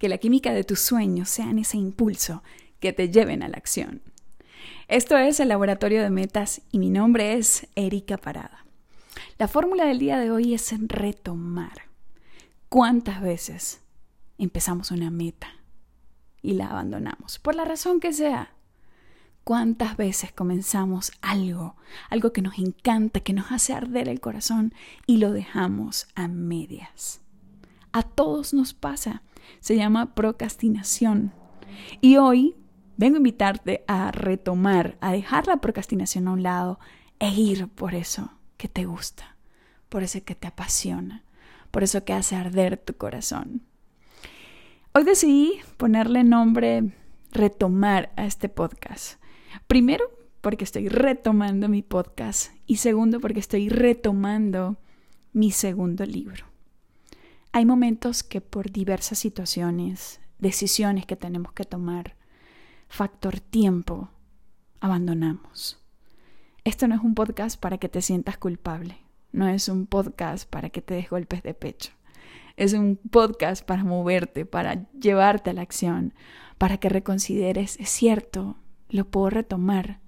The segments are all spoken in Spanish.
que la química de tus sueños sean ese impulso que te lleven a la acción. Esto es el Laboratorio de Metas y mi nombre es Erika Parada. La fórmula del día de hoy es retomar. ¿Cuántas veces empezamos una meta y la abandonamos? Por la razón que sea. ¿Cuántas veces comenzamos algo, algo que nos encanta, que nos hace arder el corazón y lo dejamos a medias? A todos nos pasa. Se llama procrastinación. Y hoy vengo a invitarte a retomar, a dejar la procrastinación a un lado e ir por eso que te gusta, por eso que te apasiona, por eso que hace arder tu corazón. Hoy decidí ponerle nombre retomar a este podcast. Primero, porque estoy retomando mi podcast y segundo, porque estoy retomando mi segundo libro. Hay momentos que por diversas situaciones, decisiones que tenemos que tomar, factor tiempo, abandonamos. Esto no es un podcast para que te sientas culpable, no es un podcast para que te des golpes de pecho. Es un podcast para moverte, para llevarte a la acción, para que reconsideres, es cierto, lo puedo retomar.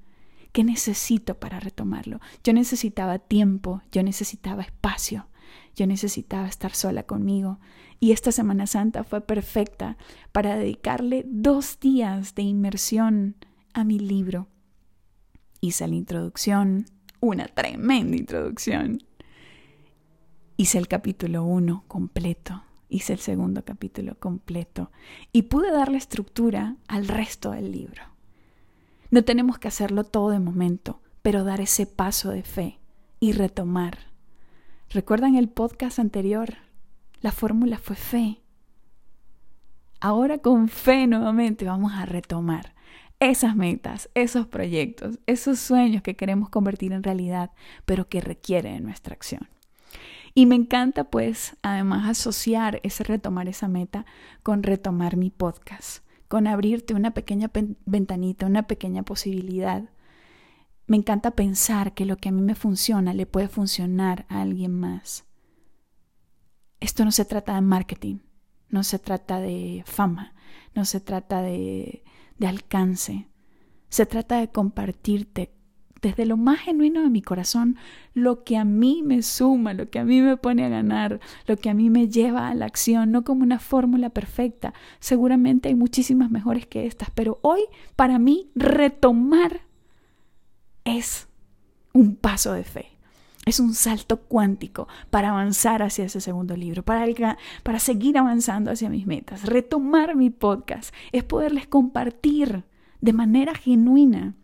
¿Qué necesito para retomarlo? Yo necesitaba tiempo, yo necesitaba espacio, yo necesitaba estar sola conmigo y esta Semana Santa fue perfecta para dedicarle dos días de inmersión a mi libro. Hice la introducción, una tremenda introducción. Hice el capítulo 1 completo, hice el segundo capítulo completo y pude darle estructura al resto del libro. No tenemos que hacerlo todo de momento, pero dar ese paso de fe y retomar ¿Recuerdan el podcast anterior? La fórmula fue fe. Ahora con fe nuevamente vamos a retomar esas metas, esos proyectos, esos sueños que queremos convertir en realidad, pero que requieren nuestra acción. Y me encanta pues además asociar ese retomar esa meta con retomar mi podcast, con abrirte una pequeña ventanita, una pequeña posibilidad me encanta pensar que lo que a mí me funciona le puede funcionar a alguien más. Esto no se trata de marketing, no se trata de fama, no se trata de, de alcance, se trata de compartirte desde lo más genuino de mi corazón lo que a mí me suma, lo que a mí me pone a ganar, lo que a mí me lleva a la acción, no como una fórmula perfecta. Seguramente hay muchísimas mejores que estas, pero hoy para mí retomar es un paso de fe. Es un salto cuántico para avanzar hacia ese segundo libro, para, para seguir avanzando hacia mis metas. Retomar mi podcast es poderles compartir de manera genuina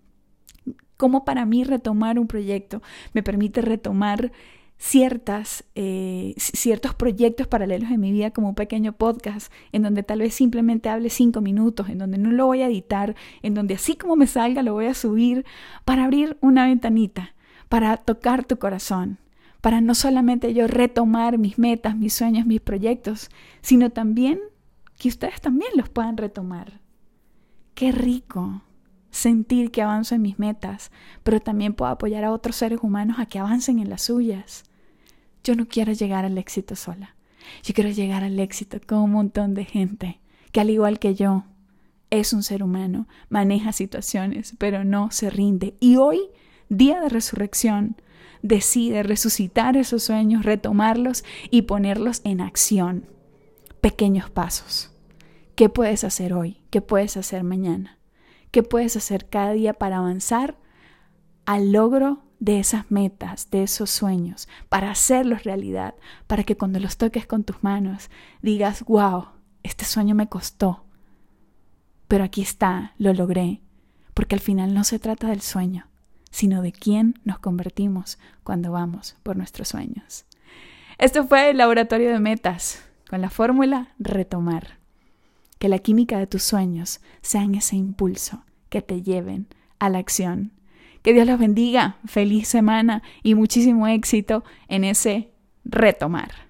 cómo para mí retomar un proyecto me permite retomar ciertas, eh, ciertos proyectos paralelos en mi vida como un pequeño podcast en donde tal vez simplemente hable cinco minutos, en donde no lo voy a editar, en donde así como me salga lo voy a subir para abrir una ventanita, para tocar tu corazón, para no solamente yo retomar mis metas, mis sueños, mis proyectos, sino también que ustedes también los puedan retomar. Qué rico sentir que avanzo en mis metas, pero también puedo apoyar a otros seres humanos a que avancen en las suyas. Yo no quiero llegar al éxito sola. Yo quiero llegar al éxito con un montón de gente que al igual que yo es un ser humano, maneja situaciones, pero no se rinde. Y hoy, día de resurrección, decide resucitar esos sueños, retomarlos y ponerlos en acción. Pequeños pasos. ¿Qué puedes hacer hoy? ¿Qué puedes hacer mañana? ¿Qué puedes hacer cada día para avanzar al logro de esas metas, de esos sueños, para hacerlos realidad, para que cuando los toques con tus manos digas, wow, este sueño me costó, pero aquí está, lo logré, porque al final no se trata del sueño, sino de quién nos convertimos cuando vamos por nuestros sueños. Esto fue el laboratorio de metas, con la fórmula retomar. Que la química de tus sueños sean ese impulso que te lleven a la acción que Dios los bendiga, feliz semana y muchísimo éxito en ese retomar.